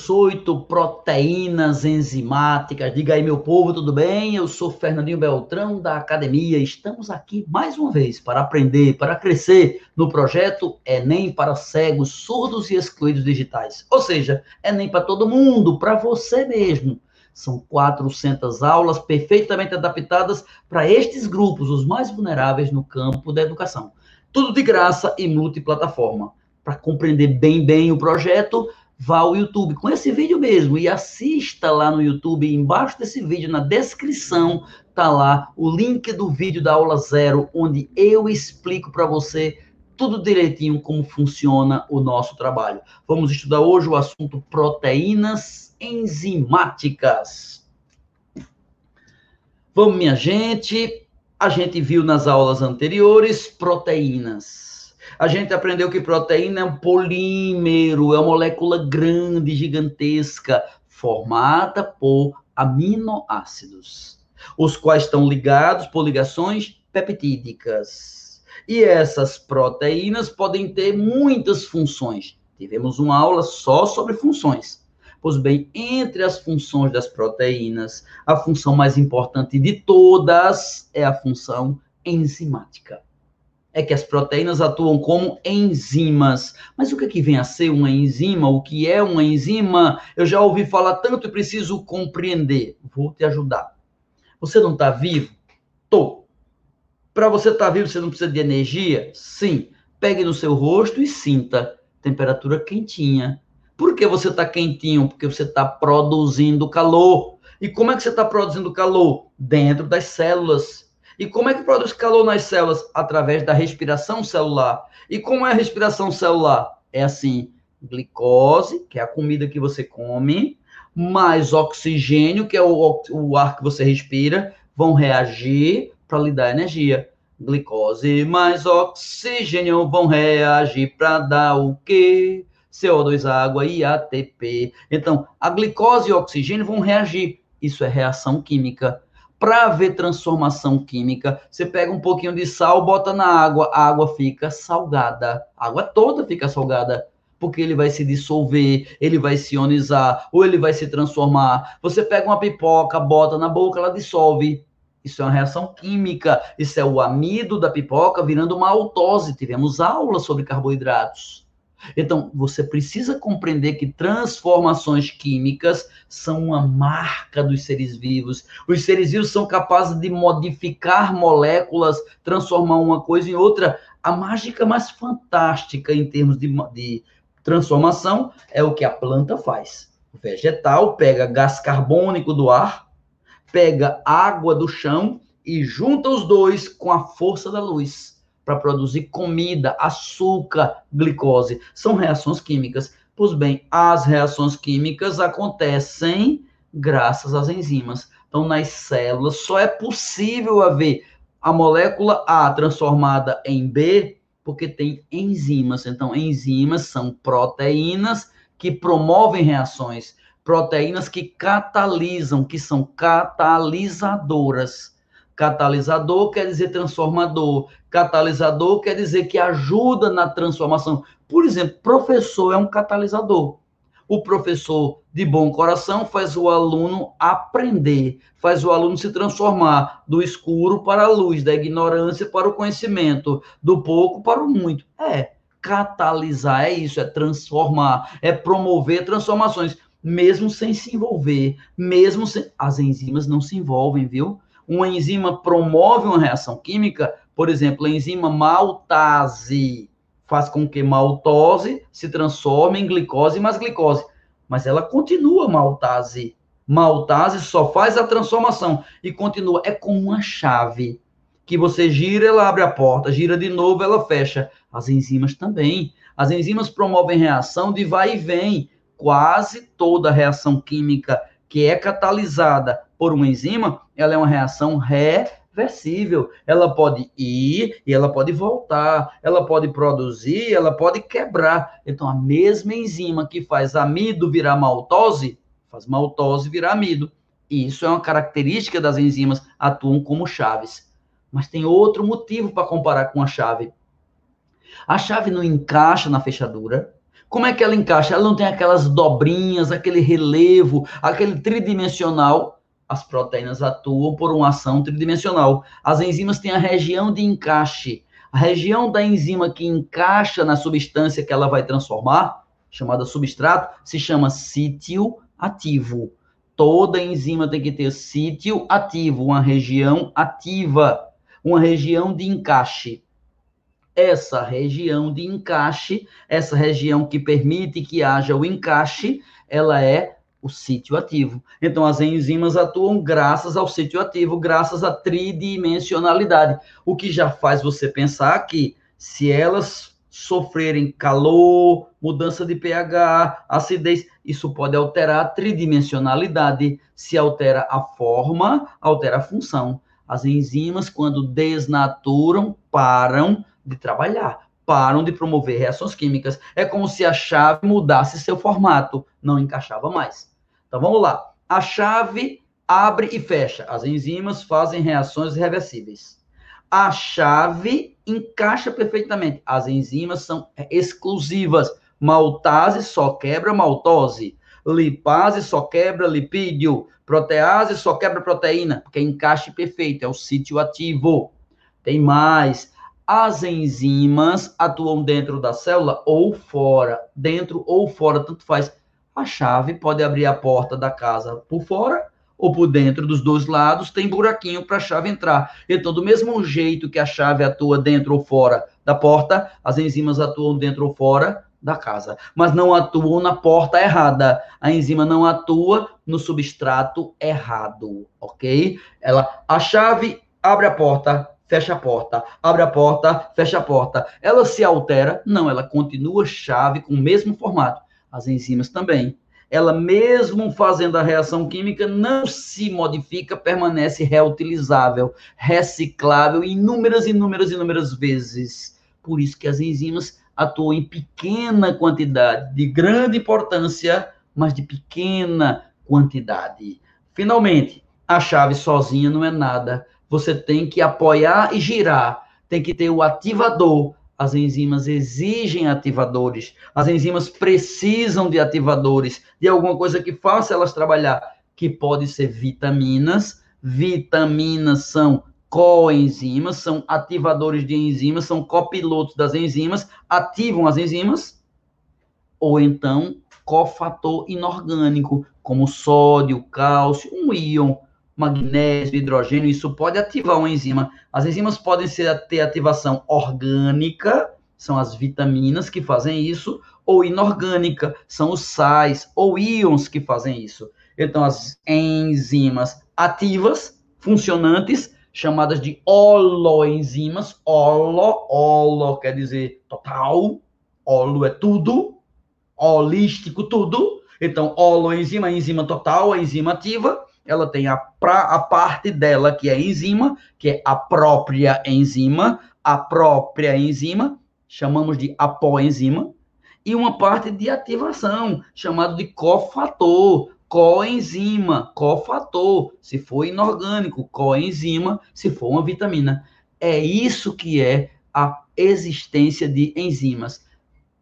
218, proteínas enzimáticas. Diga aí, meu povo, tudo bem? Eu sou Fernandinho Beltrão da academia. Estamos aqui mais uma vez para aprender, para crescer no projeto Enem para cegos, surdos e excluídos digitais. Ou seja, Enem para todo mundo, para você mesmo. São 400 aulas perfeitamente adaptadas para estes grupos, os mais vulneráveis no campo da educação. Tudo de graça e multiplataforma. Para compreender bem bem o projeto, vá ao YouTube com esse vídeo mesmo e assista lá no YouTube, embaixo desse vídeo, na descrição, tá lá o link do vídeo da aula zero, onde eu explico para você tudo direitinho como funciona o nosso trabalho. Vamos estudar hoje o assunto proteínas enzimáticas. Vamos, minha gente. A gente viu nas aulas anteriores proteínas a gente aprendeu que proteína é um polímero, é uma molécula grande, gigantesca, formada por aminoácidos, os quais estão ligados por ligações peptídicas. E essas proteínas podem ter muitas funções. Tivemos uma aula só sobre funções. Pois bem, entre as funções das proteínas, a função mais importante de todas é a função enzimática é que as proteínas atuam como enzimas. Mas o que, é que vem a ser uma enzima? O que é uma enzima? Eu já ouvi falar tanto e preciso compreender. Vou te ajudar. Você não está vivo? Tô. Para você estar tá vivo, você não precisa de energia? Sim. Pegue no seu rosto e sinta temperatura quentinha. Por que você está quentinho? Porque você está produzindo calor. E como é que você está produzindo calor? Dentro das células e como é que produz calor nas células? Através da respiração celular. E como é a respiração celular? É assim: glicose, que é a comida que você come, mais oxigênio, que é o, o ar que você respira, vão reagir para lhe dar energia. Glicose mais oxigênio vão reagir para dar o quê? CO2, água e ATP. Então, a glicose e o oxigênio vão reagir. Isso é reação química. Para ver transformação química, você pega um pouquinho de sal, bota na água, a água fica salgada. A água toda fica salgada porque ele vai se dissolver, ele vai se ionizar, ou ele vai se transformar. Você pega uma pipoca, bota na boca, ela dissolve. Isso é uma reação química. Isso é o amido da pipoca virando uma altose. Tivemos aula sobre carboidratos. Então, você precisa compreender que transformações químicas são uma marca dos seres vivos. Os seres vivos são capazes de modificar moléculas, transformar uma coisa em outra. A mágica mais fantástica em termos de, de transformação é o que a planta faz. O vegetal pega gás carbônico do ar, pega água do chão e junta os dois com a força da luz para produzir comida, açúcar, glicose. São reações químicas. Pois bem, as reações químicas acontecem graças às enzimas. Então, nas células, só é possível haver a molécula A transformada em B porque tem enzimas. Então, enzimas são proteínas que promovem reações, proteínas que catalisam, que são catalisadoras. Catalisador quer dizer transformador. Catalisador quer dizer que ajuda na transformação. Por exemplo, professor é um catalisador. O professor de bom coração faz o aluno aprender, faz o aluno se transformar do escuro para a luz, da ignorância para o conhecimento, do pouco para o muito. É, catalisar é isso, é transformar, é promover transformações, mesmo sem se envolver, mesmo sem. As enzimas não se envolvem, viu? Uma enzima promove uma reação química, por exemplo, a enzima maltase faz com que maltose se transforme em glicose mais glicose, mas ela continua maltase. Maltase só faz a transformação e continua. É como uma chave que você gira, ela abre a porta, gira de novo, ela fecha. As enzimas também. As enzimas promovem reação de vai e vem. Quase toda reação química que é catalisada por uma enzima, ela é uma reação reversível. Ela pode ir e ela pode voltar, ela pode produzir, ela pode quebrar. Então, a mesma enzima que faz amido virar maltose, faz maltose virar amido. E isso é uma característica das enzimas, atuam como chaves. Mas tem outro motivo para comparar com a chave. A chave não encaixa na fechadura, Como é que ela encaixa? Ela não tem aquelas dobrinhas, aquele relevo, aquele tridimensional. As proteínas atuam por uma ação tridimensional. As enzimas têm a região de encaixe. A região da enzima que encaixa na substância que ela vai transformar, chamada substrato, se chama sítio ativo. Toda enzima tem que ter sítio ativo, uma região ativa, uma região de encaixe essa região de encaixe, essa região que permite que haja o encaixe, ela é o sítio ativo. Então, as enzimas atuam graças ao sítio ativo, graças à tridimensionalidade, o que já faz você pensar que se elas sofrerem calor, mudança de pH, acidez, isso pode alterar a tridimensionalidade. Se altera a forma, altera a função. As enzimas, quando desnaturam, param de trabalhar, param de promover reações químicas. É como se a chave mudasse seu formato, não encaixava mais. Então vamos lá. A chave abre e fecha. As enzimas fazem reações irreversíveis. A chave encaixa perfeitamente. As enzimas são exclusivas. Maltase só quebra maltose. Lipase só quebra lipídio. Protease só quebra proteína, porque é encaixe perfeito, é o sítio ativo. Tem mais. As enzimas atuam dentro da célula ou fora, dentro ou fora, tanto faz. A chave pode abrir a porta da casa por fora ou por dentro dos dois lados, tem buraquinho para a chave entrar. Então, do mesmo jeito que a chave atua dentro ou fora da porta, as enzimas atuam dentro ou fora da casa, mas não atuam na porta errada. A enzima não atua no substrato errado, ok? Ela, a chave abre a porta, fecha a porta, abre a porta, fecha a porta. Ela se altera? Não, ela continua chave com o mesmo formato. As enzimas também. Ela, mesmo fazendo a reação química, não se modifica, permanece reutilizável, reciclável inúmeras, inúmeras, inúmeras vezes. Por isso que as enzimas atuam em pequena quantidade, de grande importância, mas de pequena quantidade. Finalmente, a chave sozinha não é nada você tem que apoiar e girar, tem que ter o ativador. As enzimas exigem ativadores, as enzimas precisam de ativadores, de alguma coisa que faça elas trabalhar, que pode ser vitaminas. Vitaminas são coenzimas, são ativadores de enzimas, são copilotos das enzimas, ativam as enzimas, ou então cofator inorgânico, como sódio, cálcio, um íon magnésio, hidrogênio, isso pode ativar uma enzima. As enzimas podem ser, ter ativação orgânica, são as vitaminas que fazem isso, ou inorgânica, são os sais ou íons que fazem isso. Então, as enzimas ativas, funcionantes, chamadas de holoenzimas, holo, holo quer dizer total, holo é tudo, holístico, tudo. Então, holoenzima, enzima total, enzima ativa, ela tem a, pra, a parte dela que é enzima, que é a própria enzima, a própria enzima, chamamos de apoenzima, e uma parte de ativação, chamado de cofator, coenzima, cofator, se for inorgânico, coenzima, se for uma vitamina. É isso que é a existência de enzimas.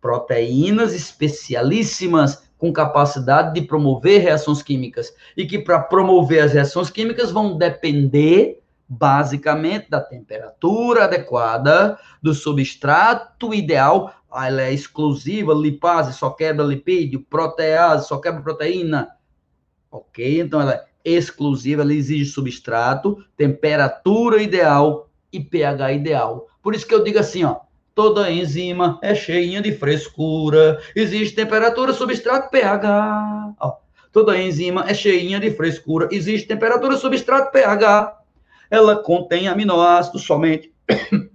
Proteínas especialíssimas com capacidade de promover reações químicas e que para promover as reações químicas vão depender basicamente da temperatura adequada, do substrato ideal, ela é exclusiva, lipase só quebra lipídio, protease só quebra proteína. OK? Então ela é exclusiva, ela exige substrato, temperatura ideal e pH ideal. Por isso que eu digo assim, ó, Toda enzima é cheinha de frescura. Existe temperatura, substrato, pH. Ó, toda enzima é cheinha de frescura. Existe temperatura, substrato, pH. Ela contém aminoácidos somente.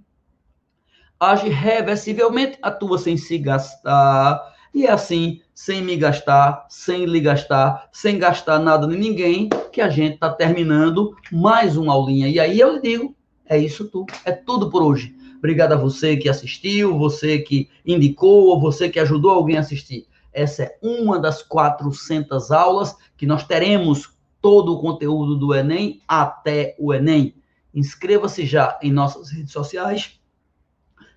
Age reversivelmente, atua sem se gastar. E é assim, sem me gastar, sem lhe gastar, sem gastar nada de ninguém, que a gente está terminando mais uma aulinha. E aí eu lhe digo, é isso tudo. É tudo por hoje. Obrigado a você que assistiu, você que indicou, ou você que ajudou alguém a assistir. Essa é uma das 400 aulas que nós teremos todo o conteúdo do Enem até o Enem. Inscreva-se já em nossas redes sociais,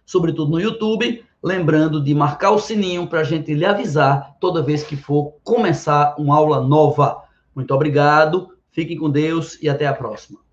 sobretudo no YouTube. lembrando de marcar o sininho para a gente lhe avisar toda vez que for começar uma aula nova. Muito obrigado, fiquem com Deus e até a próxima.